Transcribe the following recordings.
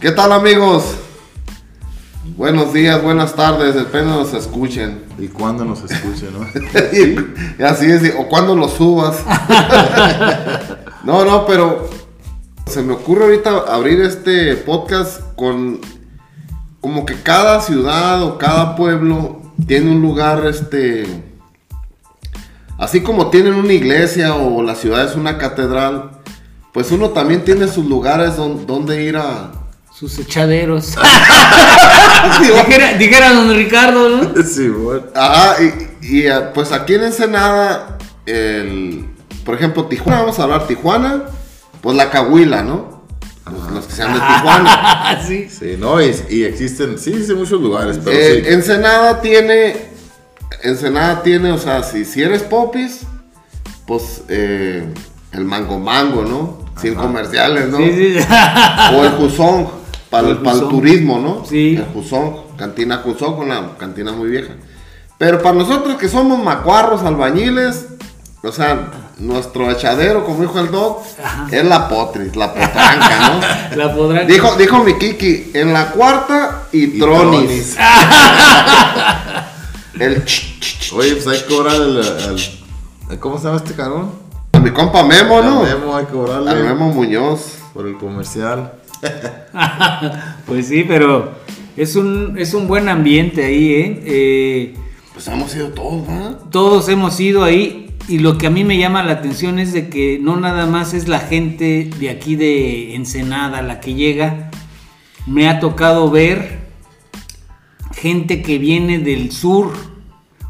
¿Qué tal amigos? Buenos días, buenas tardes, depende de nos escuchen. Y cuándo nos escuchen, ¿no? y así es, o cuando lo subas. no, no, pero se me ocurre ahorita abrir este podcast con como que cada ciudad o cada pueblo tiene un lugar, este, así como tienen una iglesia o la ciudad es una catedral, pues uno también tiene sus lugares donde ir a, sus echaderos. dijera, don Ricardo, ¿no? Sí, bueno. Ajá, y, ah, pues aquí en Ensenada, el, por ejemplo, Tijuana, vamos a hablar Tijuana, pues la Cahuila, ¿no? Los, que sean de Tijuana. sí. Sí, no, y, existen, sí, sí, muchos lugares, pero eh, Ensenada tiene, Ensenada tiene, o sea, si, si eres popis, pues eh, el mango mango, ¿no? Sin comerciales, ¿no? Sí, sí. o el juzón. Para el, turismo, ¿no? Sí. El Juzón, cantina Juzón, con la cantina muy vieja. Pero para nosotros que somos macuarros, albañiles, o sea, nuestro echadero, como dijo el doc, es la potris, la potranca, ¿no? la potranca. Dijo, dijo mi Kiki, en la cuarta y, tronis. el ch, Oye, pues hay que cobrar el, ¿Cómo se llama este carón? A mi compa Memo, ¿no? A Memo hay que cobrarle. A Memo Muñoz. Por el comercial. pues sí, pero es un, es un buen ambiente ahí, ¿eh? ¿eh? pues hemos ido todos, ¿verdad? Todos hemos ido ahí. Y lo que a mí me llama la atención es de que no nada más es la gente de aquí de Ensenada la que llega. Me ha tocado ver gente que viene del sur.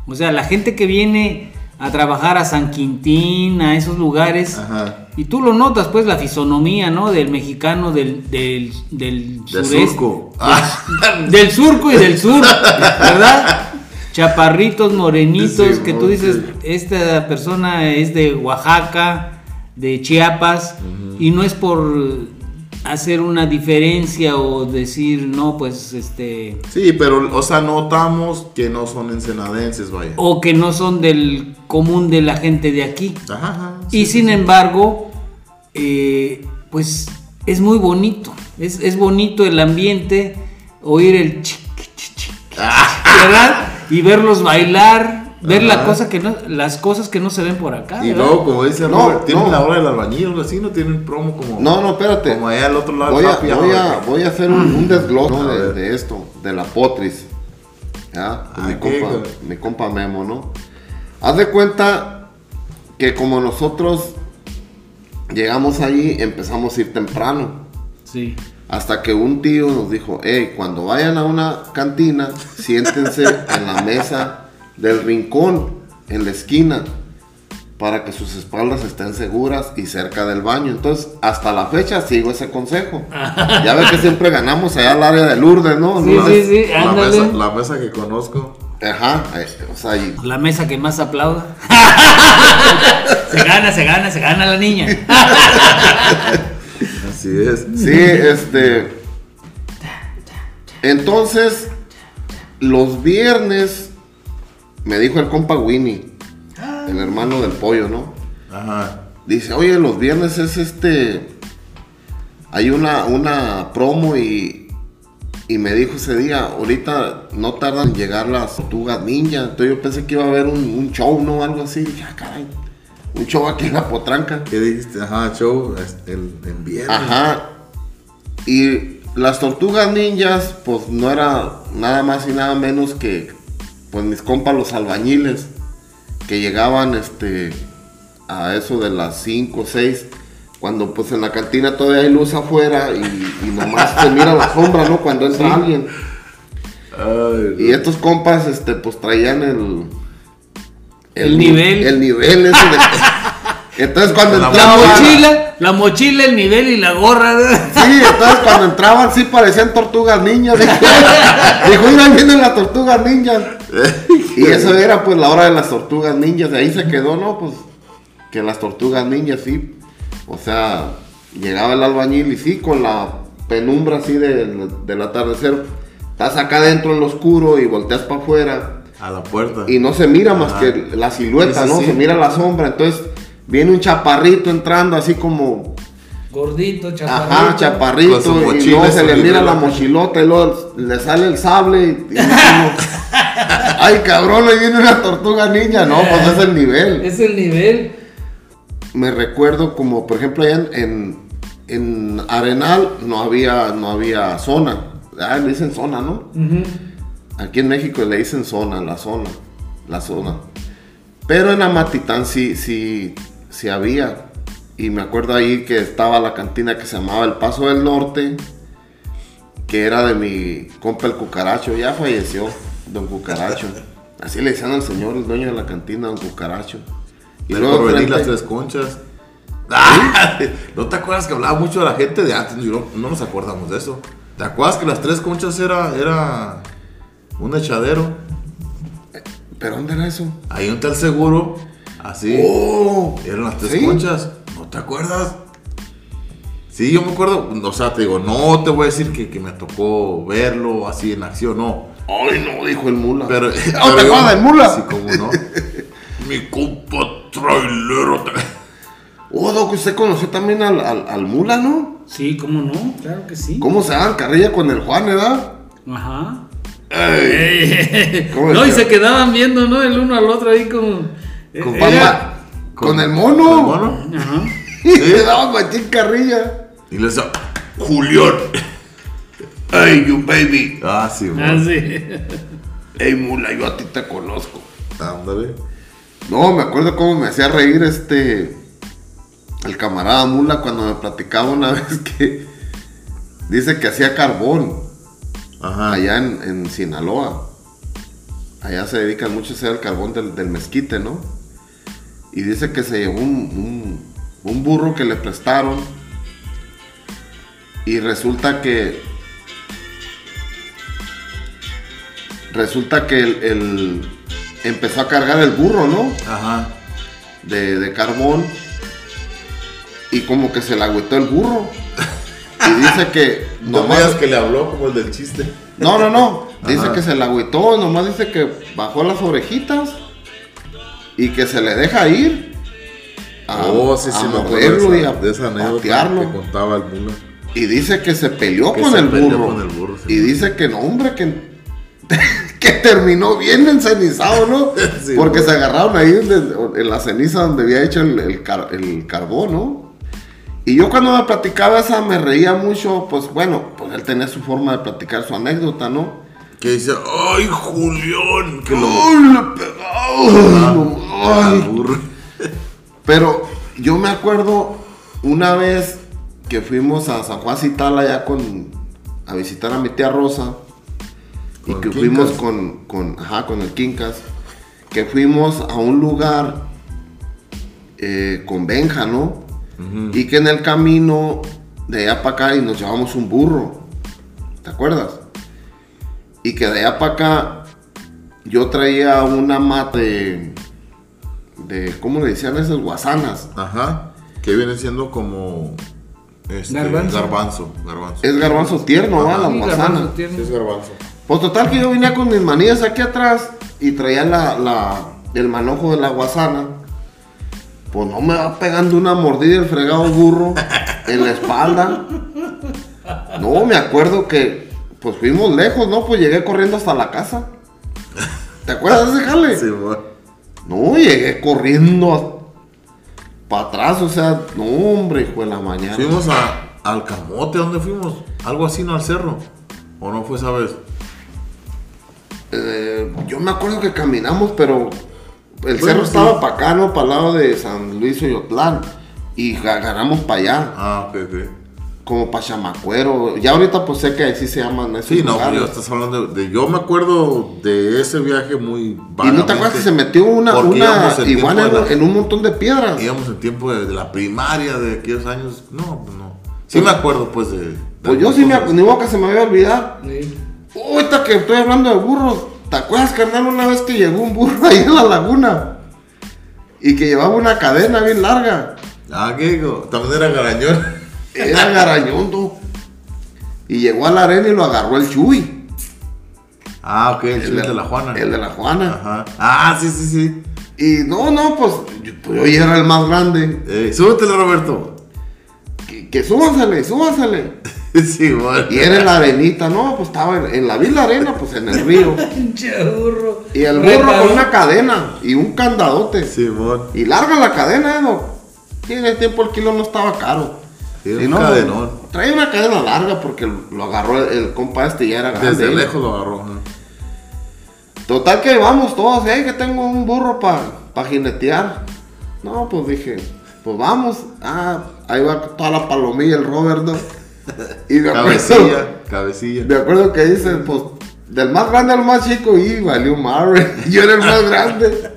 O sea, la gente que viene a trabajar a San Quintín, a esos lugares. Ajá. Y tú lo notas, pues, la fisonomía, ¿no? Del mexicano del, del, del, surco. Del surco y del sur, ¿verdad? Chaparritos, morenitos, que tú dices, esta persona es de Oaxaca, de Chiapas, y no es por hacer una diferencia o decir, no, pues este... Sí, pero, o sea, notamos que no son ensenadenses, vaya. O que no son del común de la gente de aquí. Ajá, y sin embargo, eh, pues es muy bonito. Es, bonito el ambiente, oír el chiqui, ¿verdad? Y verlos bailar ver la cosa que no, las cosas que no se ven por acá. Y luego, como dice no, tienen la hora del albañil o así, no tienen promo como. No, no, espérate. Como allá al otro lado. Voy, a, voy, a, voy a, hacer un, un desglose de, esto, de la potris. ¿Ya? Ah, mi, compa, mi compa Memo, ¿no? Haz de cuenta que como nosotros llegamos ahí, empezamos a ir temprano. Sí. Hasta que un tío nos dijo, hey, cuando vayan a una cantina, siéntense en la mesa del rincón en la esquina para que sus espaldas estén seguras y cerca del baño. Entonces, hasta la fecha sigo ese consejo. ya ves que siempre ganamos allá al área de Lourdes, ¿no? Sí, sí, sí, la mesa, la mesa, que conozco. Ajá, o sea, La mesa que más aplauda. se gana, se gana, se gana la niña. Así es. Sí, este... Entonces, los viernes me dijo el compa Winnie, el hermano del pollo, ¿no? Ajá. Dice, oye, los viernes es este. Hay una, una promo y, y me dijo ese día, ahorita no tardan en llegar las tortugas ninja. Entonces yo pensé que iba a haber un, show, ¿no? Algo así. Ya, ah, caray. Un show aquí en la potranca. ¿Qué dijiste? Ajá, show el, el viernes. Ajá. Y las tortugas ninjas, pues no era nada más y nada menos que pues mis compas los albañiles que llegaban este a eso de las 5 o 6 cuando pues en la cantina todavía hay luz afuera y, nomás se mira la sombra, ¿no? Cuando entra alguien. y estos compas este pues traían el el, nivel el nivel ese de, entonces cuando la mochila, la mochila, el nivel y la gorra. Sí, entonces cuando entraban sí parecían tortugas niñas. Dijo, mira, vienen las tortugas ninjas. Y eso era pues la hora de las tortugas ninjas. De ahí se quedó, ¿no? Pues que las tortugas ninjas sí. O sea, llegaba el albañil y sí, con la penumbra así del atardecer. Estás acá adentro en lo oscuro y volteas para afuera. A la puerta. Y no se mira más que la silueta, ¿no? Se mira la sombra. Entonces viene un chaparrito entrando así como Gordito, chaparrito. Ajá, chaparrito. Con y luego se le mira la mochilota y luego le sale el sable. Y, y Ay, cabrón, ahí viene una tortuga ninja. No, pues es el nivel. Es el nivel. Me recuerdo como, por ejemplo, allá en, en, en Arenal no había, no había zona. Ah, le dicen zona, ¿no? Aquí en México le dicen zona, la zona, la zona. Pero en Amatitán sí, sí, sí había. Y me acuerdo ahí que estaba la cantina que se llamaba El Paso del Norte, que era de mi compa el Cucaracho, ya falleció, don Cucaracho. Así le decían al señor, el dueño de la cantina, don Cucaracho. Y luego porvenir, frente- las tres conchas. Ah, ¿No te acuerdas que hablaba mucho de la gente de antes? No, no nos acordamos de eso. ¿Te acuerdas que las tres conchas era, era un echadero? ¿Pero dónde era eso? Ahí un tal seguro, así. ¡Oh! Eran las tres ¿Sí? conchas. ¿No te acuerdas? Sí, yo me acuerdo. O sea, te digo, no te voy a decir que, que me tocó verlo así en acción, no. ¡Ay, no! Dijo el mula. Pero. ¿No pero te acuerdas del mula? Sí, cómo no. Mi compa trailero. Oh, Doc, usted conoció también al, al, al mula, ¿no? Sí, ¿cómo no? Claro que sí. ¿Cómo se daban carrilla con el Juan, verdad? Ajá. Ey, ¿Cómo no, y se quedaban viendo, ¿no? El uno al otro ahí como. Con, eh, papá, era- con, el ¿Con mono. el mono? Ajá. Y le daban machín carrilla. Y le decía, Julián. Hey, you baby. Ah, sí, Ah, güey. sí. Hey, mula, yo a ti te conozco. Ándale. No, me acuerdo cómo me hacía reír este. El camarada mula cuando me platicaba una vez que. Dice que hacía carbón. Ajá. allá en, en Sinaloa. Allá se dedican mucho a hacer el carbón del, del mezquite, ¿no? Y dice que se llevó un, un- un burro que le prestaron. Y resulta que. Resulta que el, el- empezó a cargar el burro, ¿no? Ajá. De, de carbón. Y como que se le agüitó el burro. Y dice que. No digas que le habló como el del chiste. no, no, no. Dice Ajá. que se la agüitó, nomás dice que bajó las orejitas y que se le deja ir. A, oh, sí, sí, a y a esa, de esa patearlo. que contaba el mula. Y dice que se peleó Que con se el peleó burro. con el burro, y dice que no, hombre, que, que terminó bien encenizado, ¿no? Sí, Porque se agarraron ahí en la ceniza donde había hecho el, el car- el carbón, ¿no? Y yo cuando me platicaba esa me reía mucho, pues bueno, pues él tenía su forma de platicar su anécdota, ¿no? Que dice, ¡ay, Julián! Que lo. ¡Ay, le pegó! Ay. Pero yo me acuerdo una vez que fuimos a San Juan Cital allá con a visitar a mi tía Rosa y que fuimos con, con, ajá, con el Quincas, que fuimos a un lugar eh, con Benja, ¿no? Y que en el camino de allá para acá y nos llevamos un burro, ¿te acuerdas? Y que de allá para acá yo traía una mata de, de ¿cómo le decían esas guasanas? Ajá. Que viene siendo como. Este, Garbanzo. Garbanzo. Garbanzo. Es garbanzo tierno, ¿va? Ajá. La Sí, guasana. garbanzo tierno. Sí, es garbanzo. Pues total que yo venía con mis manillas aquí atrás y traía la, la- el manojo de la guasana. Pues no me va pegando una mordida el fregado burro en la espalda. No, me acuerdo que pues fuimos lejos, ¿no? Pues llegué corriendo hasta la casa. ¿Te acuerdas de ese jale? Sí, güey. No, llegué corriendo para atrás, o sea, no, hombre, hijo de la mañana. Fuimos a, al Camote, ¿dónde fuimos? Algo así, ¿no? Al cerro. ¿O no fue esa vez? Eh, yo me acuerdo que caminamos, pero el Bueno, cerro sí. estaba para acá, ¿no? Para el lado de San Luis Oyotlán. Y agarramos para allá, Ah, ok, ok. como para Chamacuero. Ya ahorita pues sé que así se llaman esos Sí, no, lugares. pero estás hablando de, de- Yo me acuerdo de ese viaje muy Y no te vagamente, acuerdas que se metió una, una iguana en, la- en un montón de piedras. Íbamos en tiempo de, de la primaria, de aquellos años. No, pues no. Sí me acuerdo, pues, de... de Pues yo sí me cosas. ac- ni modo que se me había olvidado. Sí. Ahorita que estoy hablando de burros, ¿te acuerdas, carnal, una vez que llegó un burro ahí en la laguna? Y que llevaba una cadena bien larga. Ah, ¿qué digo? También era garañón. Era garañondo. Y llegó a la arena y lo agarró el Chuy. Ah, ok, el chile de la Juana. El de la Juana. Ajá. Ah, sí, sí, sí. Y no, no, pues yo, pues, yo era el más grande. Eh, súbetelo, Roberto. Que, súbansele, súbansele. sí, bueno. Y era en la arenita, no, pues estaba en, en la villa arena, pues en el río. Burro. Y el burro con una cadena y un candadote. Sí, bueno. Y larga la cadena, ¿eh, Doc? Sí, en el tiempo el kilo no estaba caro. Sí, Si un no, cadenón. Traía una cadena larga porque lo agarró el, el compa este y ya era grande. Desde ¿eh? lejos lo agarró. ¿no? Total que vamos todos, ¿eh? que tengo un burro para pa jinetear. No, pues dije, pues vamos. Ah, ahí va toda la palomilla el Robert, ¿no? Y me acuerdo, Cabecilla, cabecilla. me acuerdo que dice, pues, del más grande al más chico, y valió madre. Yo era el más grande.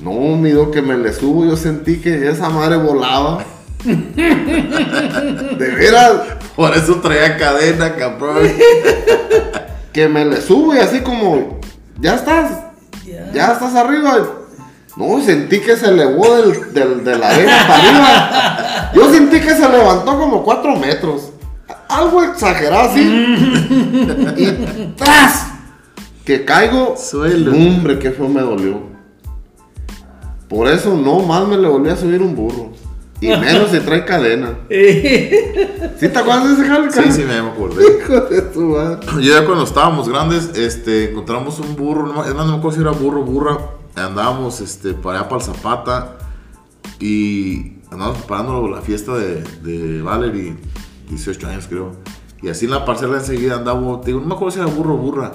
No, mido que me le subo, yo sentí que esa madre volaba. De veras, Por eso traía cadena, cabrón. que me le subo y así como, ya estás, ya, estás arriba. No, sentí que se elevó del, del- de la arena para arriba. Yo sentí que se levantó como cuatro metros. Algo exagerado así. y ¡tras! Que caigo. Suelo. Hombre, qué feo me dolió. Por eso no más me le volví a subir un burro. Y menos si trae cadena. ¿Sí te acuerdas de ese jale? Sí, sí, me acordé. Hijo de tu madre. Yo ya cuando estábamos grandes, este, encontramos un burro, no, es más, no me acuerdo si era burro o burra, andábamos, este, para allá para el Zapata y andábamos preparando la fiesta de, de Valerie, 18 años creo, y así en la parcela enseguida andábamos, digo, no me acuerdo si era burro o burra,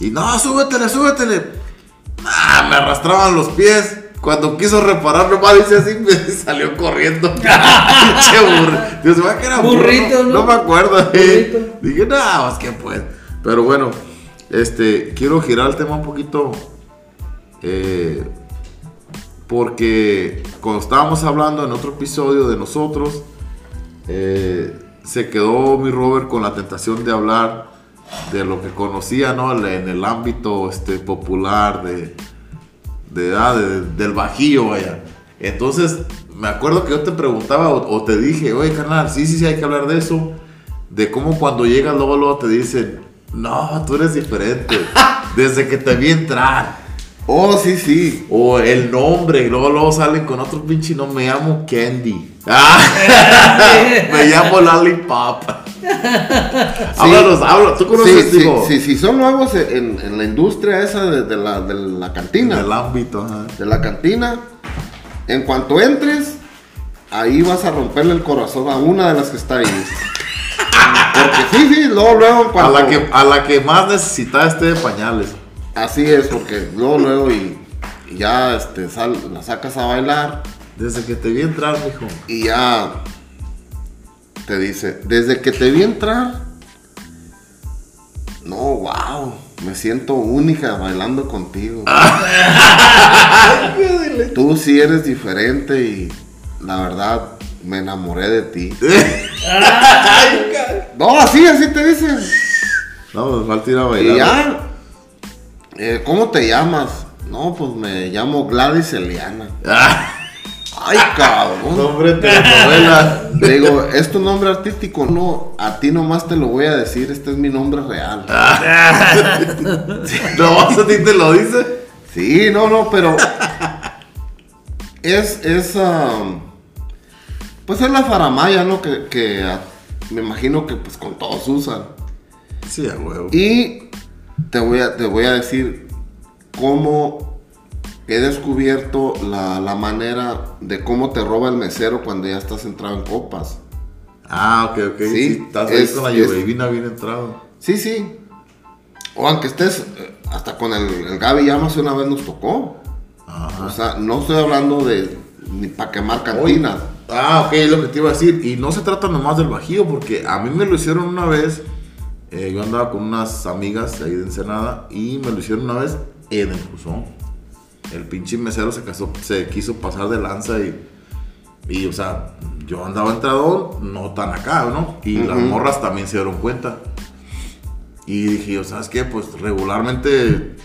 y no, súbetele, súbetele, ah, me arrastraban los pies. Cuando quiso reparar, nomás dice así, me salió corriendo. Pinche burro. Dios, ¿verdad que era burro? Burrito, ¿no? No me acuerdo. eh. Dije, no, pues que pues. Pero bueno, este, quiero girar el tema un poquito. Eh, porque cuando estábamos hablando en otro episodio de nosotros, eh, se quedó mi Robert con la tentación de hablar de lo que conocía, ¿no? En el ámbito este, popular de, de, de- del bajío, vaya. Entonces, me acuerdo que yo te preguntaba o, o te dije, oye, carnal, sí, sí, sí, hay que hablar de eso. De cómo cuando llegas luego, luego te dicen, no, tú eres diferente. Desde que te vi entrar. Oh, sí, sí. O el nombre, y luego, luego salen con otro pinche nombre. Me llamo Candy. Ah, me llamo Lollipop. Háblanos, háblanos. ¿Tú Sí, conoces, sí, digo, sí, sí, son nuevos en, en la industria esa de, de la, de la cantina. del ámbito? ajá. de la cantina. En cuanto entres, ahí vas a romperle el corazón a una de las que está ahí. Porque sí, sí, luego, luego, en A la, que, a la que más necesita este de pañales. Así es, porque luego, luego, y, y ya este, sal- la sacas a bailar Desde que te vi entrar, mijo. y ya te dice, desde que te vi entrar, no, wow, me siento única bailando contigo. Tú sí eres diferente y la verdad me enamoré de ti. no, así, así te dicen. No, nos falta ir a Y bailar. ya, eh, ¿cómo te llamas? No, pues me llamo Gladys Eliana. Ah, Ay, cabrón. nombre de telenovela. Le digo, ¿es tu nombre artístico? No, a ti nomás te lo voy a decir, este es mi nombre real. No, a ti te lo dice. Sí, no, no, pero es, es, um, pues es la faramaya, ¿no? Que, que ah, me imagino que pues con todos usan. Sí, a huevo. Y te voy a, te voy a decir cómo he descubierto la, la manera de cómo te roba el mesero cuando ya estás entrado en copas. Ah, ok, ok. Sí, Sí, estás ahí es- con la lluvia bien entrado. Sí, sí. O aunque estés, eh, hasta con el, el Gaby Llamas una vez nos tocó. Ajá. O sea, no estoy hablando de ni para quemar cantinas. Ah, ok, es lo que te iba a decir. Y no se trata nomás del bajío, porque a mí me lo hicieron una vez. Eh, yo andaba con unas amigas ahí de Ensenada y me lo hicieron una vez en el Cruzón. El pinche mesero se, casó, se quiso pasar de lanza y, y, o sea, yo andaba entrador, no tan acá, ¿no? Y las morras también se dieron cuenta. Y dije, yo, ¿sabes qué? Pues regularmente,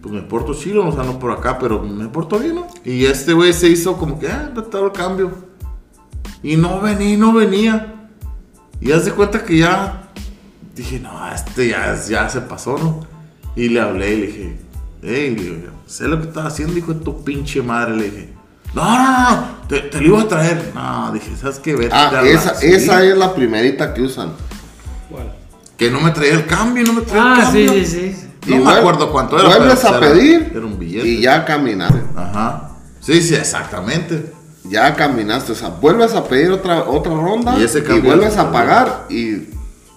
pues me porto chilo, o sea, no por acá, pero me porto bien, ¿no? Y este güey se hizo como que, ah, todo el cambio. Y no venía, no venía. Y haz de cuenta que ya, dije, no, este ya, ya se pasó, ¿no? Y le hablé y le dije, hey, le digo, sé lo que estás haciendo, hijo de tu pinche madre, le dije. No, no, no, te, te lo iba a traer. No, dije, ¿sabes qué? Vete Ah, la- esa, sí. esa es la primerita que usan. ¿Cuál? Que no me traía el cambio, no me traía el Ah, sí, cambio. sí, sí. No Y me acuerdo cuánto era. Vuelves a era- pedir Era un billete. y ya caminaste. Ajá. Sí, sí, exactamente. Ya caminaste. O sea, vuelves a pedir otra, otra ronda Y y, ese cambio vuelves a pagar y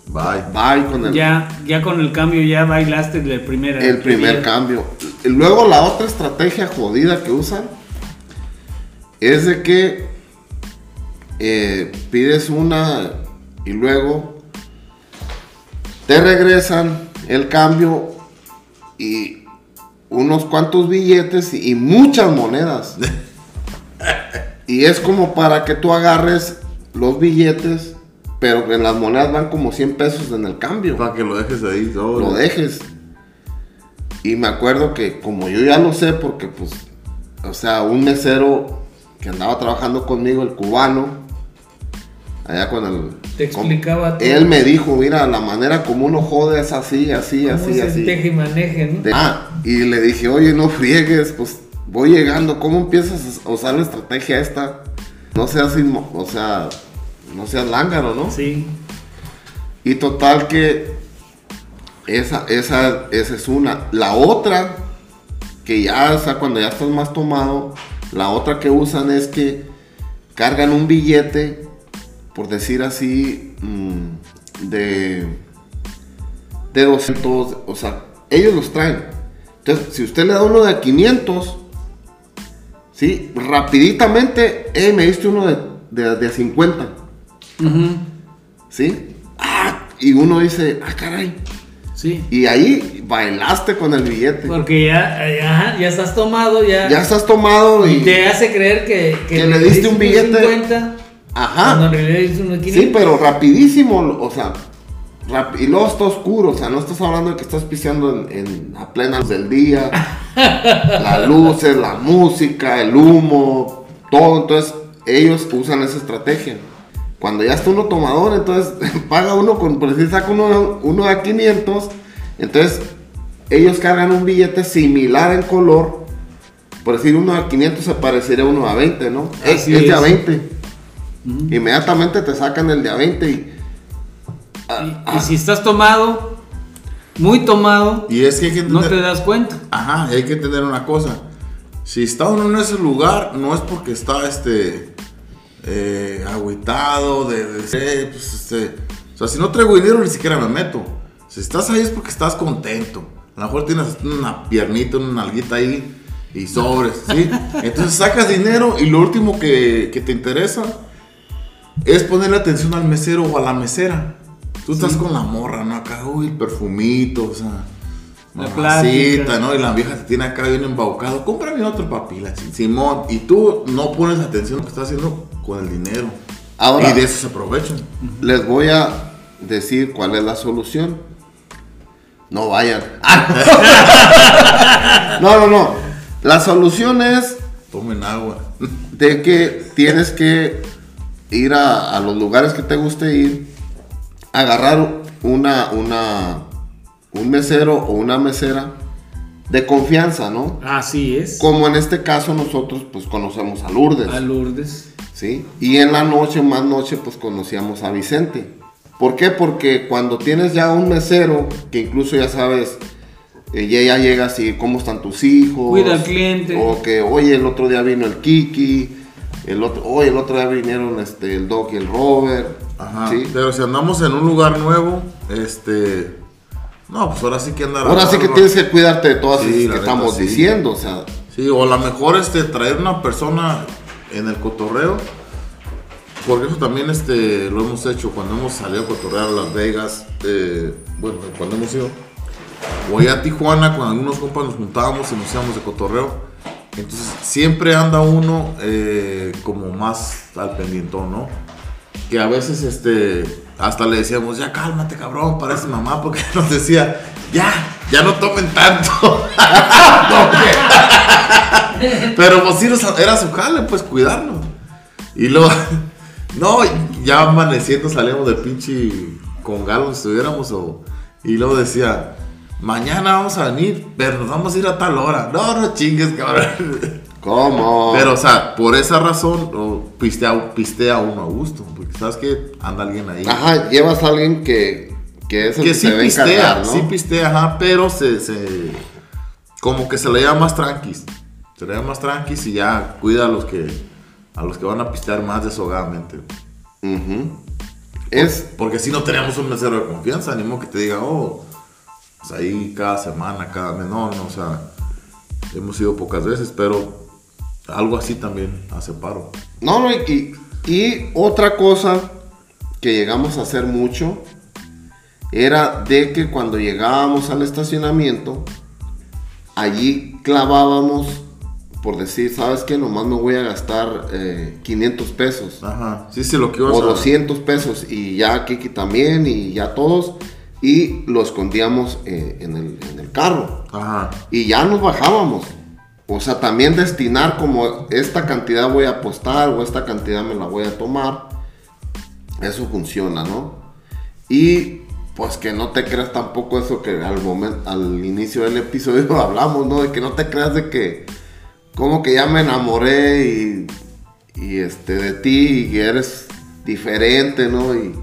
Bye. bye con el, Ya, ya con el cambio ya bailaste el primer el primer cambio. Luego la otra estrategia jodida que usan es de que eh, pides una y luego te regresan el cambio y unos cuantos billetes y muchas monedas. y es como para que tú agarres los billetes, pero que en las monedas van como 100 pesos en el cambio Para que lo dejes ahí. todo. lo dejes. Y me acuerdo que como yo ya lo sé, porque pues, o sea, un mesero que andaba trabajando conmigo, el cubano, allá con el... Te explicaba todo. Él me dijo, mira, la manera como uno jode es así, así, ¿Cómo así, se así. teje y maneje, no? De- ah, y le dije, oye, no friegues, pues voy llegando, ¿cómo empiezas a usar la estrategia esta? No seas, o sea, no seas lángaro, ¿no? Sí. Y total que esa, esa, esa es una. La otra, que ya, o sea, cuando ya estás más tomado, la otra que usan es que cargan un billete, por decir así, mm, de, de 200, o sea, ellos los traen. Entonces, si usted le da uno de 500, ¿sí? Rapiditamente, eh, me diste uno de, de, de 50. ¿Sí? Ah, y uno dice, ah, caray. Sí. Y ahí bailaste con el billete. Porque ya, ya, ya estás tomado, ya. Ya estás tomado y te hace creer que, que le diste un billete. 50, cuando Ajá. en realidad diste unos 500. Sí, pero rapidísimo. O sea, rap- y luego está oscuro. O sea, no estás hablando de que estás piseando en, en- a plena luz del día. Las luces, la música, el humo, todo. Entonces, ellos usan esa estrategia. Cuando ya está uno tomador, entonces paga uno con, por decir, saca uno, uno a 500. Entonces, ellos cargan un billete similar en color. Por decir, uno a 500 se parecería a uno a 20, ¿no? Es, Así es de a es. 20. Inmediatamente te sacan el de a 20 y. Y, y si estás tomado, muy tomado, Y es que hay que no te das cuenta. Ajá, hay que entender una cosa. Si está uno en ese lugar, no es porque está este. Eh, agüitado, de, de- pues, este, o sea, si no traigo dinero ni siquiera me meto. Si estás ahí es porque estás contento. A lo mejor tienes una piernita, una nalguita ahí y sobres, ¿sí? Entonces sacas dinero y lo último que, que te interesa es ponerle atención al mesero o a la mesera. Tú estás con la morra, ¿no? Acá, uy, el perfumito, o sea. La plática. ¿no? Y la vieja te tiene acá bien embaucado. Cómprame otro papi, la chin- Simón. Y tú no pones atención a lo que estás haciendo con el dinero. Ahora- y de eso se aprovechan. Les voy a decir cuál es la solución. No vayan. no, no, no. La solución es Tomen agua. de que tienes que ir a, a los lugares que te guste ir, agarrar una, una, un mesero o una mesera de confianza, ¿no? Así es. Como en este caso nosotros pues conocemos a Lourdes. A Lourdes. ¿sí? Y en la noche, más noche, pues conocíamos a Vicente. ¿Por qué? Porque cuando tienes ya un mesero, que incluso ya sabes, eh, ya, ya llegas y cómo están tus hijos. Cuida al cliente. O que, oye, el otro día vino el Kiki, el otro, oye, el otro día vinieron este, el Doc y el Robert. Ajá. ¿sí? Pero si andamos en un lugar nuevo, este. No, pues ahora sí que andar. Ahora sí que tienes que cuidarte de todas Sí, esas la que estamos sí. diciendo, o sea, Sí, o a lo mejor este, traer una persona en el cotorreo. Porque eso también este, lo hemos hecho cuando hemos salido a cotorrear a Las Vegas. eh, bueno, cuando hemos ido. O allá a Tijuana, con algunos compas nos juntábamos y nos íbamos de cotorreo. Entonces siempre anda uno eh, como más al pendientón, ¿no? Que a veces este, hasta le decíamos, ya cálmate cabrón, parece mamá, porque nos decía, ya, ya no tomen tanto. Pero pues sí, era su jale, pues cuidarnos. Y luego, no, ya amaneciendo salíamos de pinche con galo estuviéramos. O, y luego decía, mañana vamos a venir, pero nos vamos a ir a tal hora. No, no chingues, cabrón. ¿Cómo? Pero, o sea, por esa razón, pistea, pistea uno a gusto. Porque sabes que anda alguien ahí. Ajá, llevas a alguien que, que es el que que sí pistea, encargar, ¿no? sí pistea, ajá, pero se, se- como que se le llama más tranquis. Se le llama más tranquis y ya cuida a los que a los que van a pistear más deshogadamente. Ujú. Es, Porque si no tenemos un mesero de confianza, ni modo que te diga, oh, pues ahí cada semana, cada mes, no, no, o sea, hemos ido pocas veces, pero algo así también hace paro. No, no, y, y otra cosa que llegamos a hacer mucho era de que cuando llegábamos al estacionamiento, allí clavábamos, por decir, ¿sabes qué? Nomás me voy a gastar eh, 500 pesos Ajá, sí, sí, lo que ibas o a... 200 pesos y ya Kiki también y ya todos y lo escondíamos eh, en, el, en el carro Ajá, y ya nos bajábamos. O sea, también destinar como esta cantidad voy a apostar o esta cantidad me la voy a tomar. Eso funciona, ¿no? Y pues que no te creas tampoco eso que al momento, al inicio del episodio hablamos, ¿no? De que no te creas de que como que ya me enamoré y, y este de ti y eres diferente, ¿no? Y,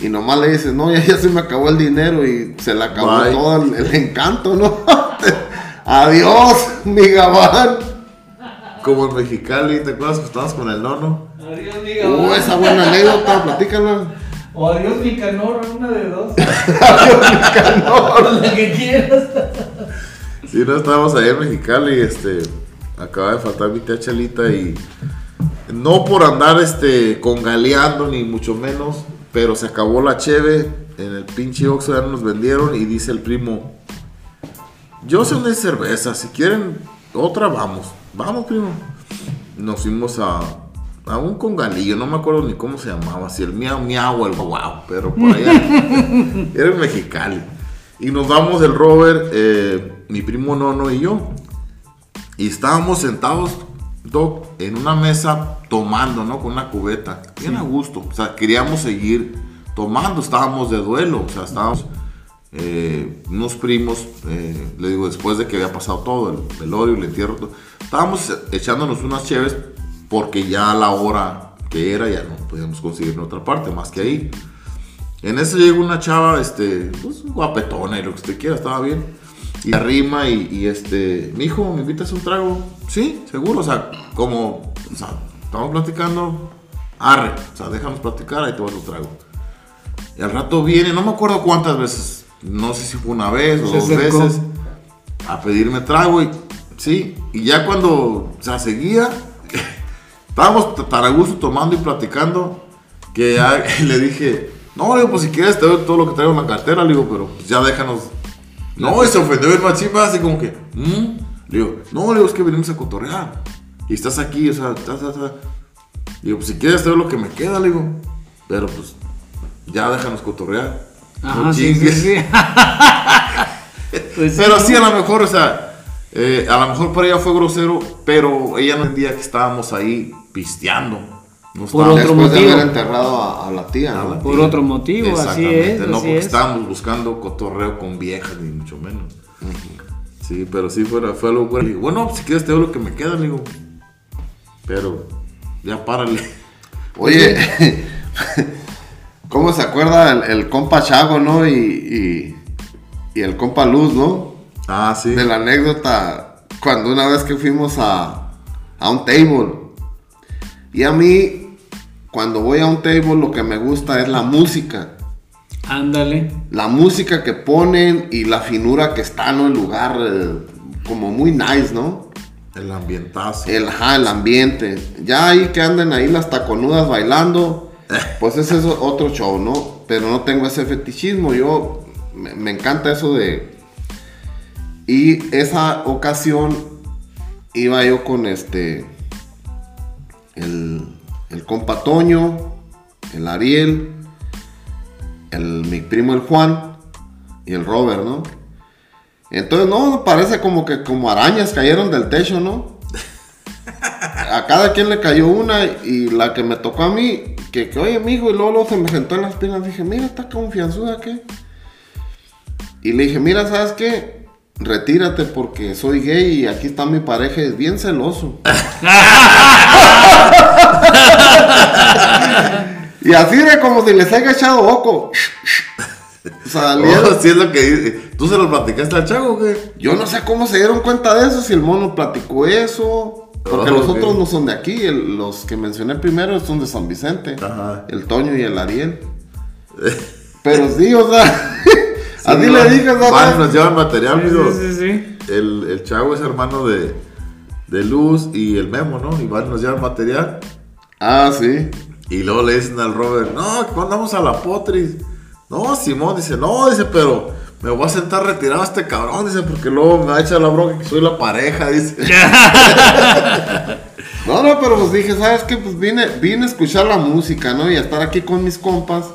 y nomás le dices, no, ya, ya se me acabó el dinero y se le acabó Bye. todo el, el encanto, ¿no? Adiós, mi gabán. como en Mexicali, ¿te acuerdas que estabas con el nono? Adiós, Uh, esa buena anécdota, platícala. O adiós, Nicanor, una de dos. adiós, Nicanor. La que quieras. Sí, no estábamos allá en Mexicali, este, acaba de faltar mi tía Chalita y no por andar este congaleando ni mucho menos, pero se acabó la cheve, en el pinche Oxxo ya no nos vendieron y dice el primo, yo sé una cerveza, si quieren otra vamos, vamos primo. Nos fuimos a, a un congalillo, no me acuerdo ni cómo se llamaba, si el miau miau o el guau, pero por allá. Era en Mexicali. Y nos vamos el Robert, eh, mi primo Nono y yo. Y estábamos sentados, Doc, en una mesa tomando, ¿no? Con una cubeta. Bien a gusto. O sea, queríamos seguir tomando. Estábamos de duelo. O sea, estábamos eh, unos primos, eh, le digo, después de que había pasado todo, el velorio, el entierro, todo, estábamos echándonos unas cheves porque ya a la hora que era ya no podíamos conseguir en otra parte más que ahí. En eso llegó una chava, este, pues guapetona y lo que usted quiera, estaba bien. Y arrima y, y, este, mi hijo, ¿me invitas un trago? Sí, seguro, o sea, como, o sea, estamos platicando, arre, o sea, déjanos platicar, ahí te vas un trago. Y al rato viene, no me acuerdo cuántas veces, no sé si fue una vez o Se dos acercó. veces, a pedirme trago y, sí, y ya cuando, o sea, seguía, estábamos t- tan a gusto tomando y platicando, que ya le dije, no, digo, pues si quieres te doy todo lo que traigo en la cartera, le digo, pero pues, ya déjanos. No, y se ofendió el machín, así como que, "¿Mm?". Le digo, no, le digo, es que venimos a cotorrear. Y estás aquí, o sea, digo, pues si quieres te doy lo que me queda, le digo, pero pues ya déjanos cotorrear. Ajá, sí, sí, chingues. sí. Pues Pero sí, a lo mejor, o sea, eh, a lo mejor para ella fue grosero, pero ella no entendía que estábamos ahí pisteando. No Por estábamos- otro Después de motivo. haber enterrado a, a la tía, a ¿no? la Por tía. otro motivo, así Exactamente, es, No así porque es. estábamos buscando cotorreo con viejas, ni mucho menos. Sí, pero sí fue, fue algo bueno. Le digo, bueno, si quieres te doy lo que me queda, le digo. Pero, ya párale. Oye, ¿cómo se acuerda el, el compa Chago, no? Y, y, y el compa Luz, ¿no? Ah, sí. De la anécdota cuando una vez que fuimos a, a un table. Y a mí, cuando voy a un table, lo que me gusta es la música. Ándale. La música que ponen y la finura que está, ¿no? El lugar, eh, como muy nice, ¿no? El ambientazo. El, ajá, el ambiente. Ya ahí que anden ahí las taconudas bailando, pues ese es otro show, ¿no? Pero no tengo ese fetichismo. Yo me, encanta eso de. Y esa ocasión iba yo con este. El, el compa Toño, el Ariel, el, mi primo el Juan y el Robert, ¿no? Entonces, no, parece como que como arañas cayeron del techo, ¿no? A cada quien le cayó una y la que me tocó a mí, que, que oye, mijo, y luego, luego se me sentó en las piernas. Dije, mira, está confianzuda, ¿qué? Y le dije, mira, ¿sabes qué? retírate porque soy gay y aquí está mi pareja, es bien celoso. y así de como si les haya echado oco. Salieron. Oh, sí es lo que dice. ¿Tú se lo platicaste al chavo qué? Yo no sé cómo se dieron cuenta de eso, si el mono platicó eso. Porque los otros no son de aquí, los que mencioné primero son de San Vicente. El Toño y el Ariel. Pero sí, o sea, así le dije, ¿sabes? nos llevan material, amigo. Sí, sí, sí. El, el chavo es hermano de, de Luz y el Memo, ¿no? Igual nos llevan material. Ah, sí. Y luego le dicen al Robert, no, ¿cuándo vamos a la Potris? No, Simón dice, no, dice, pero me voy a sentar retirado a este cabrón, dice, porque luego me va a echar la bronca que soy la pareja, dice. no, no, pero pues dije, ¿sabes qué? Pues vine, vine a escuchar la música, ¿no? Y a estar aquí con mis compas.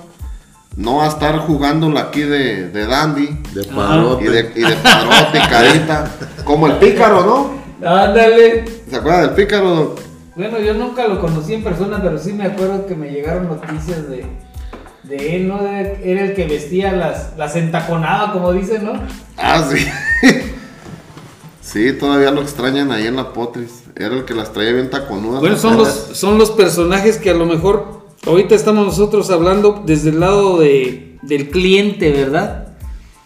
No a estar jugándola aquí de, de dandy. De padrote. Y de, y de padrote, carita. Como el pícaro, ¿no? Ándale. ¿Se acuerda del pícaro? Bueno, yo nunca lo conocí en persona, pero sí me acuerdo que me llegaron noticias de, de él, ¿no? Era el que vestía las, las entaconaba, como dicen, ¿no? Ah, sí. sí, todavía lo extrañan ahí en la Potris. Era el que las traía bien taconudas. Bueno, son los, son los personajes que a lo mejor ahorita estamos nosotros hablando desde el lado de, del cliente, ¿verdad?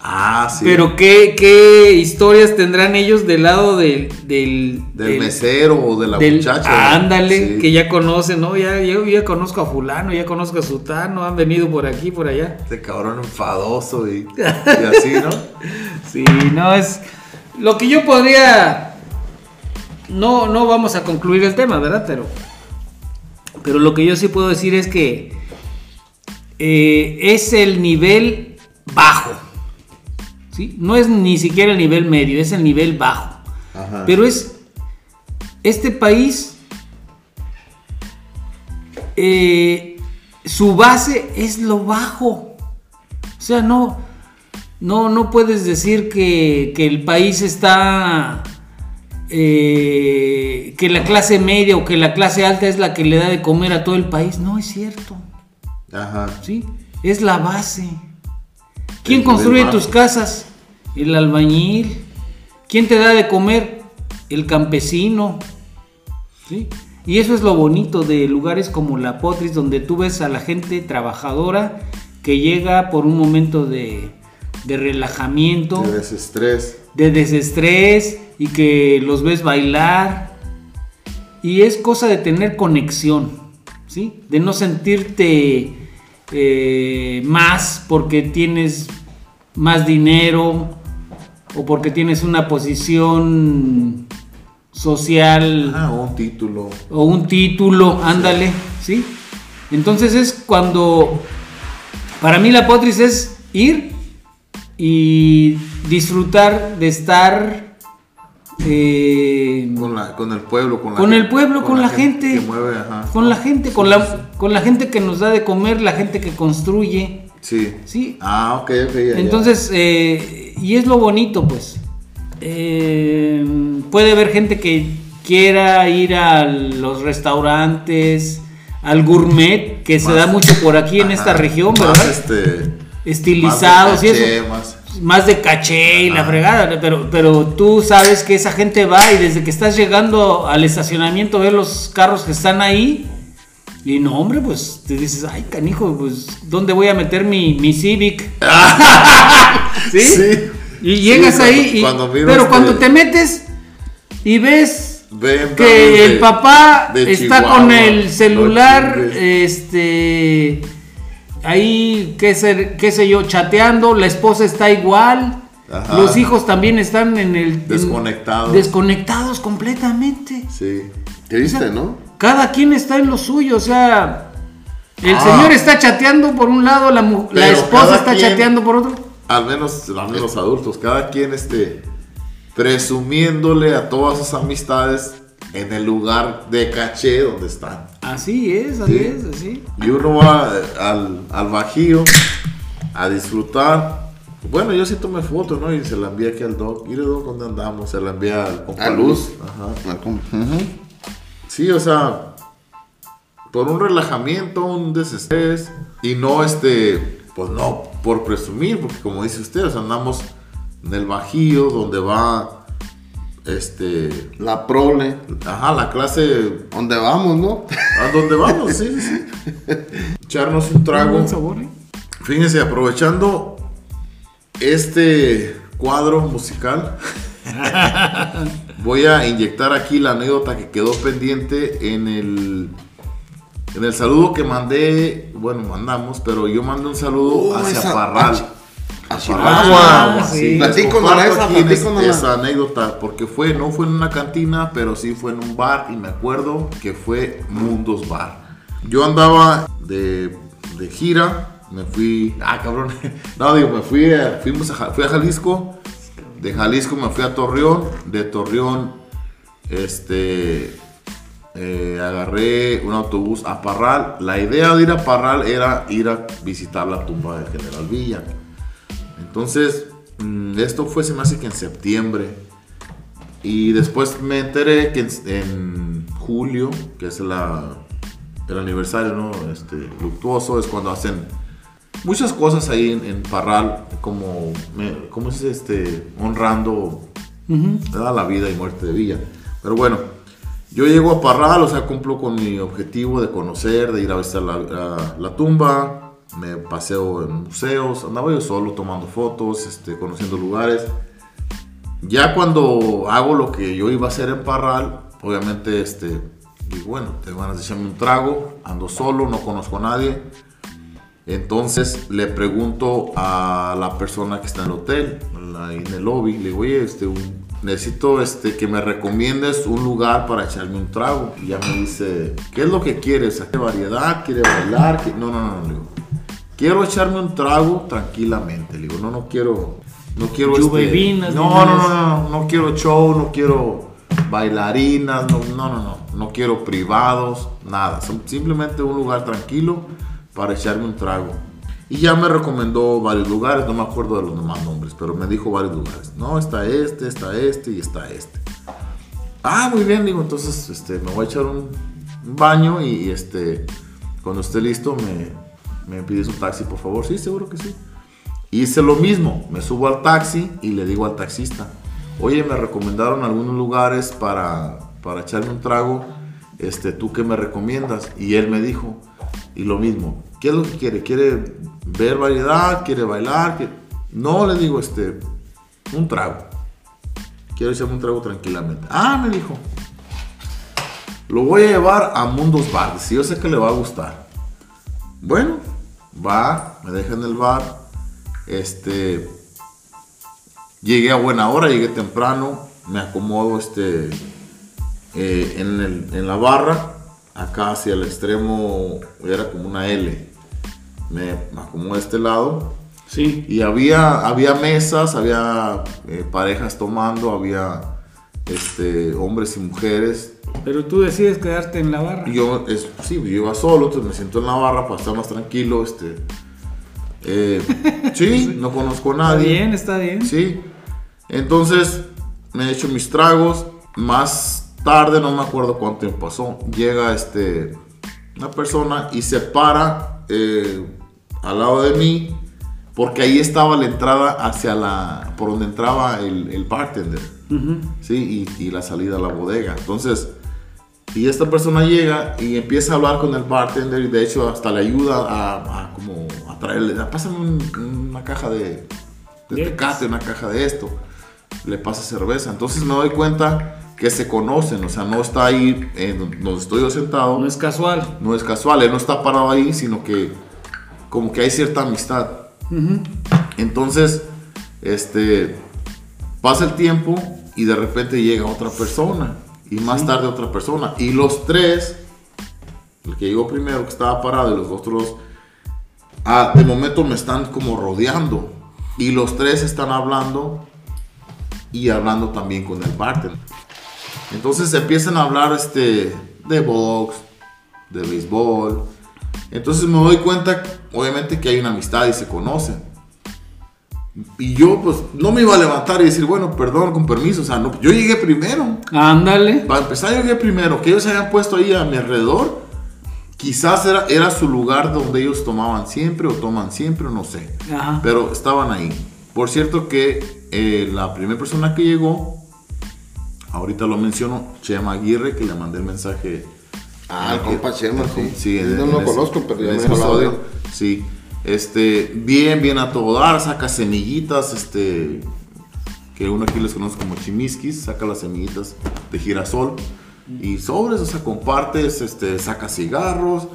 Ah, sí. Pero ¿qué, qué historias tendrán ellos del lado del... Del, del, mesero o de la muchacha. Ándale, que ya conocen, ¿no? Ya, yo ya conozco a fulano, ya conozco a sutano, han venido por aquí, por allá. Este cabrón enfadoso y, y así, ¿no? sí, no, es... Lo que yo podría... No, no vamos a concluir el tema, ¿verdad? Pero... Pero lo que yo sí puedo decir es que... Eh, es el nivel bajo no es ni siquiera el nivel medio, es el nivel bajo. Pero es, este país, eh, su base es lo bajo. O sea, no, no, no puedes decir que, el país está... Eh, que la clase media o que la clase alta es la que le da de comer a todo el país. No es cierto. Ajá. ¿Sí? Es la base. ¿Quién construye tus casas? El albañil. ¿Quién te da de comer? El campesino. ¿Sí? Y eso es lo bonito de lugares como La Potris, donde tú ves a la gente trabajadora que llega por un momento de, de relajamiento. De desestrés. De desestrés y que los ves bailar. Y es cosa de tener conexión, ¿sí? De no sentirte eh, más porque tienes más dinero o porque tienes una posición social. Ah, o un título. O un título, ándale, ¿sí? Entonces es cuando, para mí la potris es ir y disfrutar de estar eh, con, la, con, el pueblo, con, la con el pueblo, con, la, gente, con la gente, con la, con la gente que nos da de comer, la gente que construye, Sí. Sí. Ah, ok, ok. Entonces, eh, y es lo bonito, pues. Eh, puede haber gente que quiera ir a los restaurantes, al gourmet, que se da mucho por aquí en esta región, ¿verdad? Este, Estilizados y eso. Más, de caché y la fregada, pero, pero tú sabes que esa gente va y desde que estás llegando al estacionamiento, ver los carros que están ahí y no, hombre, pues te dices, ay, canijo, pues, ¿dónde voy a meter mi, mi Civic? ¿Sí? ¿Sí? Y llegas ahí, y, pero cuando te metes y ves que el papá está con el celular, este, ahí, qué sé, qué sé yo, chateando, la esposa está igual. Los hijos también están en el... Desconectados. desconectados completamente. Sí. ¿Qué viste, no? Cada quien está en lo suyo, o sea, el ah. señor está chateando por un lado, la, la esposa está chateando por otro. Al menos, al menos los adultos, cada quien esté presumiéndole a todas sus amistades en el lugar de caché donde están. Así es, así es, así. Y uno va al, al bajío a disfrutar. Bueno, yo sí tomé foto, ¿no? Y se la envié aquí al doc. Mire, doc, ¿dónde andamos? Se la envié al A Luz. Ajá. Sí, o sea, por un relajamiento, un desestrés y no este, pues no por presumir, porque como dice usted, andamos en el Bajío, donde va este La prole. ajá, la clase ¿Dónde vamos, no? a donde vamos, sí, sí, sí. Echarnos un trago. Buen sabor, ¿eh? Fíjense, aprovechando este cuadro musical, voy a inyectar aquí la anécdota que quedó pendiente en el en el saludo que mandé, bueno, mandamos, pero yo mandé un saludo Oh, hacia esa- Parral. A A Chihuahua. sí. Les Platícanos comparto esa, esa. anécdota, porque fue, no fue en una cantina, pero sí fue en un bar y me acuerdo que fue Mundos Bar. Yo andaba de, de gira, me fui, ah cabrón, no digo, me fui, fuimos a, fui a Jalisco, de Jalisco me fui a Torreón, de Torreón, este, eh, agarré un autobús a Parral. La idea de ir a Parral era ir a visitar la tumba del General Villa. Entonces, mm, esto fue, se me hace que en septiembre. Y después me enteré que en, julio, que es la, el aniversario ¿no? este, luctuoso, es cuando hacen muchas cosas ahí en, en Parral, como, ¿cómo es este? Honrando ¿verdad? la vida y muerte de Villa. Pero bueno, yo llego a Parral, o sea, cumplo con mi objetivo de conocer, de ir a visitar la, la- la tumba, me paseo en museos, andaba yo solo tomando fotos, este, conociendo lugares. Ya cuando hago lo que yo iba a hacer en Parral, obviamente, este, digo, bueno, tengo ganas de echarme un trago, ando solo, no conozco a nadie. Entonces le pregunto a la persona que está en el hotel, en el lobby, le digo, oye, este, un- necesito este, que me recomiendes un lugar para echarme un trago. Y ya me dice, ¿qué es lo que quieres? ¿Qué variedad? ¿Quiere bailar? ¿Qué-?" No, no, no, le digo, quiero echarme un trago tranquilamente. Le digo, no, no quiero, no quiero este, no, no, no, no, no, no quiero show, no quiero bailarinas, no, no, no, no, no quiero privados, nada. Sim- Simplemente un lugar tranquilo para echarme un trago. Y ya me recomendó varios lugares, no me acuerdo de los demás nombres, pero me dijo varios lugares. No, está este, está este y está este. Ah, muy bien, digo, entonces este, me voy a echar un, un baño y, y, este, cuando esté listo me, me pides un taxi, por favor. Sí, seguro que sí. Hice lo mismo, me subo al taxi y le digo al taxista, oye, me recomendaron algunos lugares para, para echarme un trago, este, ¿tú qué me recomiendas? Y él me dijo, y lo mismo, ¿qué es lo que quiere? ¿Quiere ver variedad? ¿Quiere bailar? ¿Qué-?" No, le digo, este, un trago. Quiero echarme un trago tranquilamente. Ah, me dijo, lo voy a llevar a Mundos Bar, si yo sé que le va a gustar. Bueno, va, me deja en el bar. Este. Llegué a buena hora, llegué temprano. Me acomodo este. eh, en la barra. Acá hacia el extremo era como una L. Me, acomodo a este lado. Sí. Y había, había mesas, había eh, parejas tomando, había este, hombres y mujeres. Pero tú decides quedarte en la barra. Y Yo, es, sí, yo iba solo, entonces me siento en la barra para estar más tranquilo. Este, eh, sí, no conozco a Está nadie. bien, está bien. Sí, entonces me echo mis tragos. Más tarde, no me acuerdo cuánto tiempo pasó, llega este, una persona y se para eh, al lado de mí. Porque ahí estaba la entrada hacia la. por donde entraba el, el bartender. Sí, y, y la salida a la bodega. Entonces, y esta persona llega y empieza a hablar con el bartender y de hecho hasta le ayuda a, a como a traerle, "Ah, pásame un- una caja de, de tecate, una caja de esto. Le pasa cerveza. Entonces me doy cuenta que se conocen, o sea, no está ahí en donde estoy yo sentado, No es casual. no es casual, él no está parado ahí, sino que como que hay cierta amistad. Entonces, este, pasa el tiempo y de repente llega otra persona y más tarde otra persona y los tres, el que llegó primero que estaba parado y los otros, ah, de momento me están como rodeando y los tres están hablando y hablando también con el bartender. Entonces empiezan a hablar este, de box, de béisbol. Entonces me doy cuenta, obviamente, que hay una amistad y se conocen. Y yo, pues, no me iba a levantar y decir, bueno, perdón, con permiso. O sea, no, yo llegué primero. Ándale. Para empezar, yo llegué primero. Que ellos se hayan puesto ahí a mi alrededor. Quizás era, era su lugar donde ellos tomaban siempre o toman siempre, no sé. Ajá. Pero estaban ahí. Por cierto que eh, la primera persona que llegó, ahorita lo menciono, Chema Aguirre, que le mandé el mensaje. Ah, el que- compa Chema, sí. Sí, no lo conozco, pero ya me episodio, Sí. Este, bien, bien a todo dar, saca semillitas, este, que uno aquí les conoce como chimiskis, saca las semillitas de girasol y sobres, o sea, compartes, este, saca cigarros.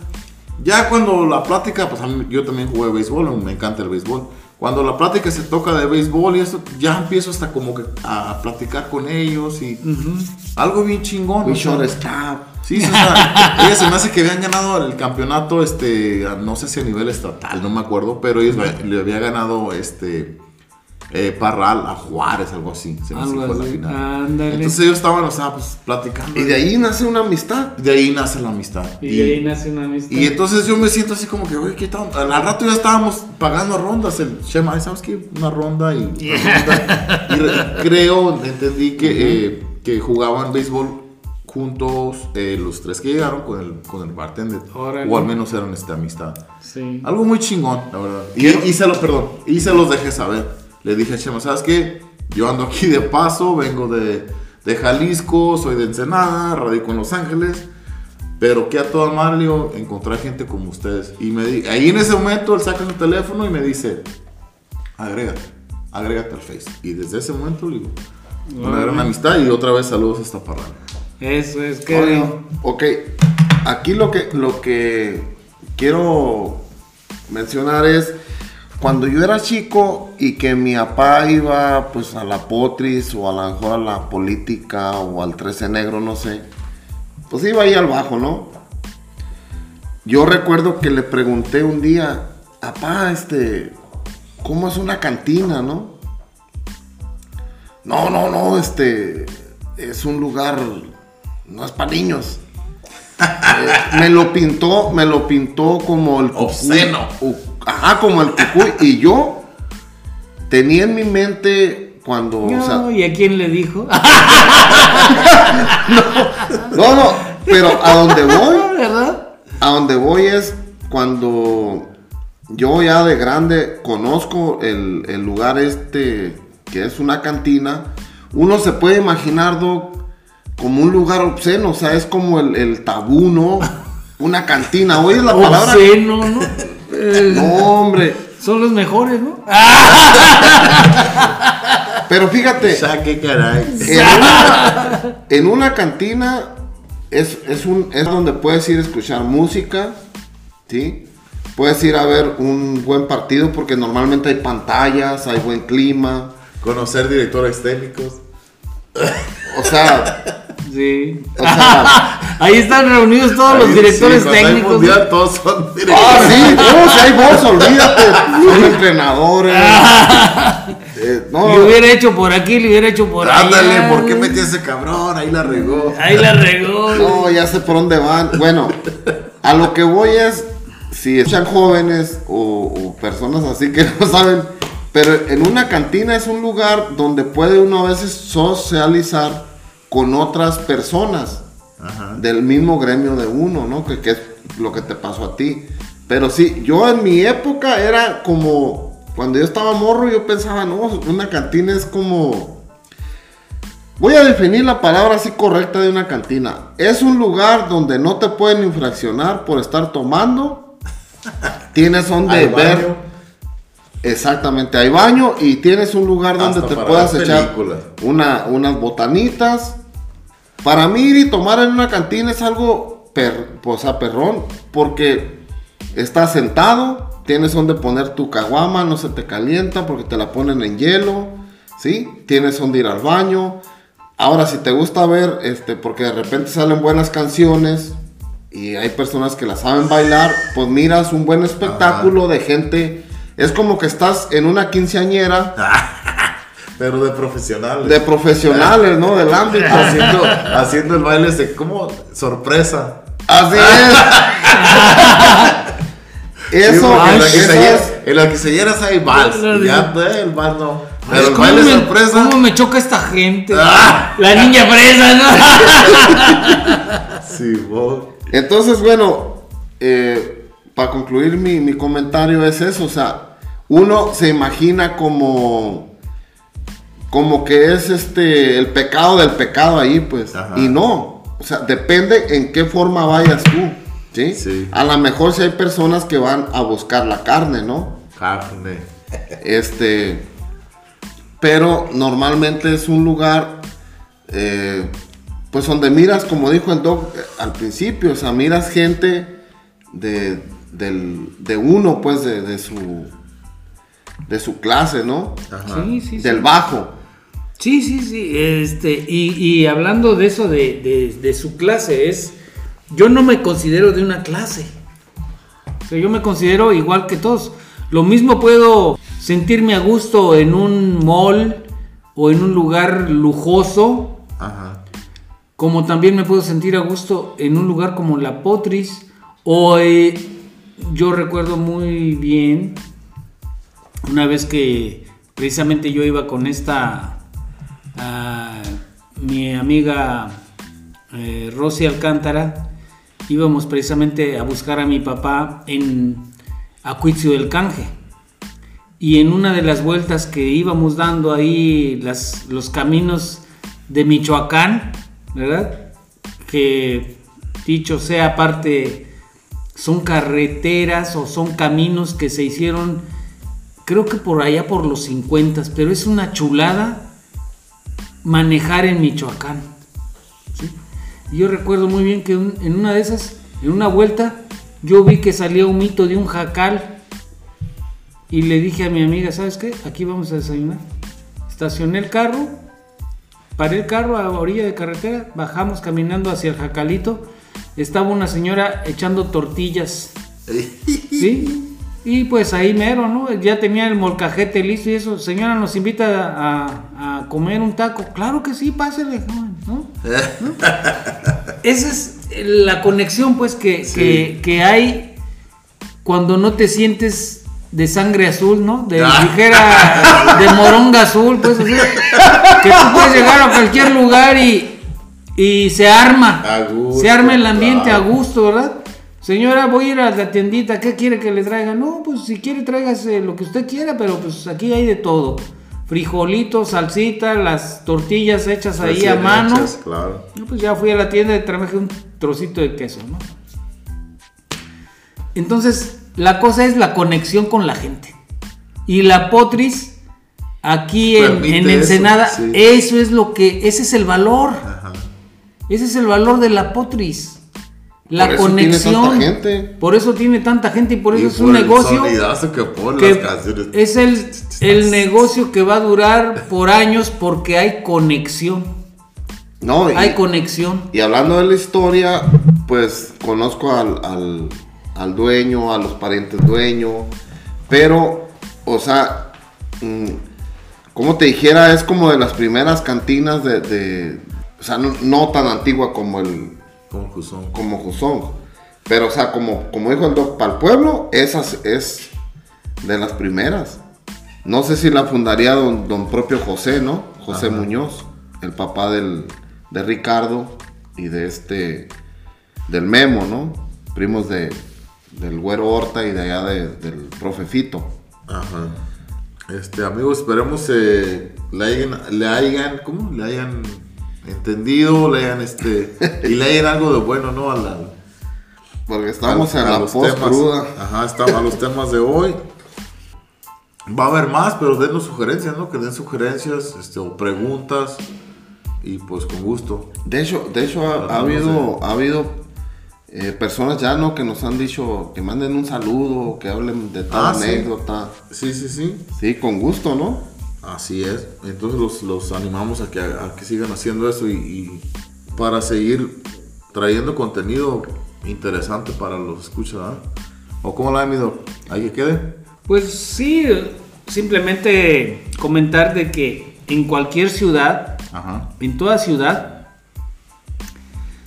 Ya cuando la plática, pues a mí- yo también jugué béisbol, me encanta el béisbol. Cuando la plática se toca de béisbol y eso, ya empiezo hasta como que a platicar con ellos y algo bien chingón. We o sea, shortstop. Sí, sí, o sea, ellas se me hace que habían ganado el campeonato, este, no sé si a nivel estatal, no me acuerdo, pero ellos le- le había ganado, este, eh, Parral a Juárez, algo así, se que Algo fue la así, final. ándale. Entonces ellos estaban, o sea, pues, platicando. Y de ahí nace una amistad. de ahí nace la amistad. Y, de ahí nace una amistad. y entonces yo me siento así como que, oye, ¿qué tal? Al rato ya estábamos pagando rondas. El Shema, "Ay, ¿sabes qué? Una ronda y ronda. Y re- creo, entendí que, eh, que jugaban béisbol juntos eh, los tres que llegaron con el, con el bartender. Órale. O al menos eran esta amistad. Sí. Algo muy chingón, la verdad. Y, y se lo, perdón, y se los dejé saber. Le dije a Chema, ¿sabes qué? Yo ando aquí de paso, vengo de, de Jalisco, soy de Ensenada, radico en Los Ángeles. Pero que a toda Mario encontrar gente como ustedes. Y me di- ahí en ese momento él saca su teléfono y me dice, agrégate, agrégate al Face. Y desde ese momento le digo, una gran amistad y otra vez saludos hasta Parral. Eso es que. Oye, ok, aquí lo que, lo que quiero mencionar es cuando yo era chico y que mi papá iba pues a la potris o a lo mejor a la política o al 13 negro, no sé, pues iba ahí al bajo, ¿no? Yo recuerdo que le pregunté un día, papá, este, ¿cómo es una cantina, no? No, no, no, este, es un lugar, no es para niños. Eh, me lo pintó, me lo pintó como el. Obsceno. Ajá, como el cucuy. Y yo tenía en mi mente cuando, o sea, No, ¿Y a quién le dijo? no, no, pero a donde voy, ¿Verdad? a donde voy es cuando yo ya de grande conozco el, el lugar este que es una cantina, uno se puede imaginar, Doc, como un lugar obsceno, o sea, es como el, el tabú, ¿no? Una cantina, ¿oyes la palabra? Obsceno, ¿no? Eh, No, hombre, Son los mejores, ¿no? pero fíjate, Ya, qué caray. en una, en una cantina es, es, un, es donde puedes ir a escuchar música, ¿sí? Puedes ir a ver un buen partido porque normalmente hay pantallas, hay buen clima. Conocer directores técnicos. O sea, Sí. o sea, Ahí están reunidos todos los Ahí, directores sí, cuando hay técnicos. mundial, todos son ah, directores. sí, no, si hay voz, olvídate, son entrenadores. Eh, no, Le hubiera hecho por aquí, le hubiera hecho por allá. Ándale, ¿por qué metí a ese cabrón? Ahí la regó. Ahí la regó. no, ya sé por dónde van. Bueno, a lo que voy es, si escuchan jóvenes o, o personas así que no saben, pero en una cantina es un lugar donde puede uno a veces socializar con otras personas Ajá. del mismo gremio de uno, ¿no? Que, que es lo que te pasó a ti. Pero sí, yo en mi época era como, cuando yo estaba morro, yo pensaba, no, una cantina es como... Voy a definir la palabra así correcta de una cantina. Es un lugar donde no te pueden infraccionar por estar tomando. Tienes donde ver. Exactamente, hay baño y tienes un lugar donde Hasta te puedas echar una, unas botanitas. Para mí ir y tomar en una cantina es algo, per, o sea, perrón, porque estás sentado, tienes donde poner tu caguama, no se te calienta porque te la ponen en hielo, ¿sí? Tienes donde ir al baño. Ahora, si te gusta ver, este, porque de repente salen buenas canciones y hay personas que la saben bailar, pues miras un buen espectáculo de gente. Es como que estás en una quinceañera Pero de profesionales. de profesionales, ¿no? Del ámbito. haciendo, haciendo el baile de como sorpresa. Así es. Eso, porque en la eso quinceañera- es. en la quinceañera hay vals. y Ya, eh, el vals no. Pero el ¿Cómo baile me, sorpresa. ¿Cómo me choca esta gente? Ah. La niña fresa, ¿no? Sí, vos. Entonces, bueno, eh, para concluir mi, mi comentario es eso, o sea, uno se imagina como como que es este el pecado del pecado ahí, pues. Ajá. Y no, o sea, depende en qué forma vayas tú, ¿sí? Sí. A lo mejor si hay personas que van a buscar la carne, ¿no? Carne. Este, pero normalmente es un lugar, eh, pues donde miras, como dijo el doc eh, al principio, o sea, miras gente de, del- de uno, pues, de, de su, de su clase, ¿no? Ajá. Sí, sí, sí. Del bajo. Sí, sí, sí. Este, y, y hablando de eso de, de- de su clase, es. Yo no me considero de una clase. O sea, yo me considero igual que todos. Lo mismo puedo sentirme a gusto en un mall o en un lugar lujoso, Ajá. como también me puedo sentir a gusto en un lugar como La Potris. O eh, yo recuerdo muy bien una vez que precisamente yo iba con esta, ah, mi amiga eh, Rosy Alcántara, íbamos precisamente a buscar a mi papá en Acuitzio del Canje. Y en una de las vueltas que íbamos dando ahí los caminos de Michoacán, ¿verdad? Que dicho sea aparte, son carreteras o son caminos que se hicieron, creo que por allá por los 50, pero es una chulada manejar en Michoacán. ¿sí? Y yo recuerdo muy bien que un- en una de esas, en una vuelta, yo vi que salía un mito de un jacal y le dije a mi amiga, ¿sabes qué? Aquí vamos a desayunar. Estacioné el carro, paré el carro a orilla de carretera, bajamos caminando hacia el jacalito. Estaba una señora echando tortillas, ¿sí? Y pues ahí mero, ¿no? Ya tenía el molcajete listo y eso. Señora, nos invita a, a comer un taco. Claro que sí, pásele, joven, ¿no? ¿No? Esa es la conexión, pues, que, Sí. que, que hay cuando no te sientes de sangre azul, ¿no? De Ah. ligera, de moronga azul, pues, o sea, que tú puedes llegar a cualquier lugar y, y se arma. A gusto, se arma el ambiente claro. a gusto, ¿verdad? Señora, voy a ir a la tiendita, ¿qué quiere que le traiga? No, pues si quiere tráigase lo que usted quiera, pero pues aquí hay de todo. Frijolitos, salsita, las tortillas hechas ahí a mano. hechas, Claro. No, pues ya fui a la tienda y traje un trocito de queso, ¿no? Entonces, la cosa es la conexión con la gente. Y la potris, aquí en, eso, Ensenada, sí. eso es lo que, ese es el valor. Ajá. Ese es el valor de la potris. La Por conexión. gente. Por eso tiene tanta gente y por eso Y es un por negocio que es el, el negocio que va a durar por años porque hay conexión. No, y, Hay conexión. y hablando de la historia, pues conozco al, al, al dueño, a los parientes dueño, pero, o sea, mm, como te dijera, es como de las primeras cantinas de, de- o sea, no, no tan antigua como el, Como Cusón. como Juzón, pero, o sea, como, como dijo el doc, para el pueblo, esas es de las primeras. No sé si la fundaría don, don propio José, ¿no? José Ajá. Muñoz, el papá del, de Ricardo y de este, del Memo, ¿no? Primos de, del Güero Horta y de allá de- del profe Fito. Ajá. Este, amigos, esperemos eh, le hayan, le hayan, ¿cómo? Le hayan entendido, le hayan, este, y le hayan algo de bueno, ¿no? Al, al- Porque estamos a- en a la los post temas. cruda. Ajá, estamos a los temas de hoy. Va a haber más, pero denos sugerencias, ¿no? Que den sugerencias, este, o preguntas, y pues con gusto. De hecho, de hecho ha, ha habido, ha habido eh, personas ya, ¿no? Que nos han dicho que manden un saludo, que hablen de tal Ah, sí. anécdota. Sí, sí, sí. Sí, con gusto, ¿no? Así es. Entonces los, los animamos a que, a que sigan haciendo eso y, y para seguir trayendo contenido interesante para los escuchas, ¿verdad? ¿O cómo la mi doc? ¿Ahí que quede? Pues sí, simplemente comentar de que en cualquier ciudad, Ajá. en toda ciudad,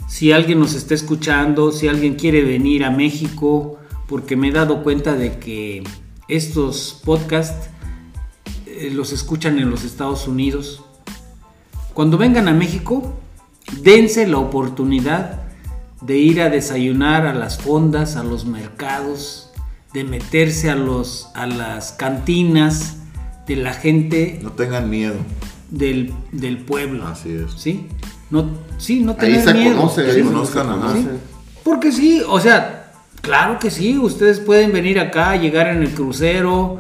si alguien nos está escuchando, si alguien quiere venir a México, porque me he dado cuenta de que estos podcasts eh, los escuchan en los Estados Unidos. Cuando vengan a México, dense la oportunidad de ir a desayunar a las fondas, a los mercados, de meterse a, los, a las cantinas de la gente. No tengan miedo. Del, del pueblo. Así es. ¿Sí? No, sí, no Ahí tener se miedo. conoce, ahí se conozcan, ajá. conoce. Porque sí, o sea, claro que sí, ustedes pueden venir acá, llegar en el crucero,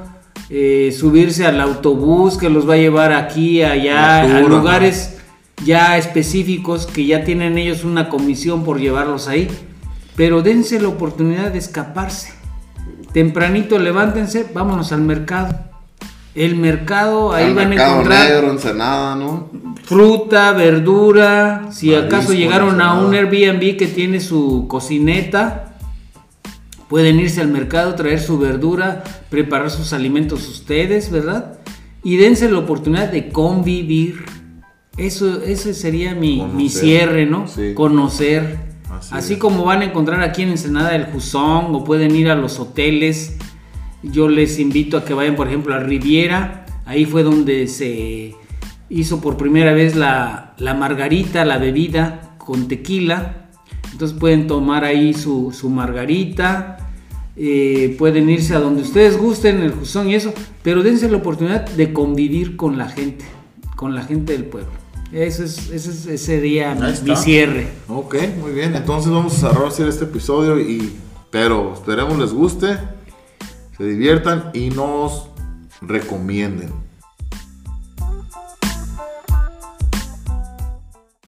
eh, subirse al autobús que los va a llevar aquí, allá, a lugares ya específicos que ya tienen ellos una comisión por llevarlos ahí. Pero dense la oportunidad de escaparse. Tempranito levántense, vámonos al mercado. El mercado, ahí Al van a encontrar negro, Ensenada, ¿no? fruta, verdura, si Marisco, acaso llegaron a un. Airbnb que tiene su cocineta, pueden irse al mercado, traer su verdura, preparar sus alimentos ustedes, ¿verdad? Y dense la oportunidad de convivir. Eso, ese sería mi, mi cierre, ¿no? Sí. Conocer. Así como van a encontrar aquí en Ensenada el Juzón o pueden ir a los hoteles. Yo les invito a que vayan, por ejemplo, a Riviera. Ahí fue donde se hizo por primera vez la, la margarita, la bebida con tequila. Entonces pueden tomar ahí su, su margarita. eh, pueden irse a donde ustedes gusten, el Juzón y eso. Pero dense la oportunidad de convivir con la gente, con la gente del pueblo. Eso es, ese, es- ese sería mi, mi cierre. Ok, muy bien. Entonces vamos a cerrar este episodio y pero esperemos les guste, se diviertan y nos recomienden.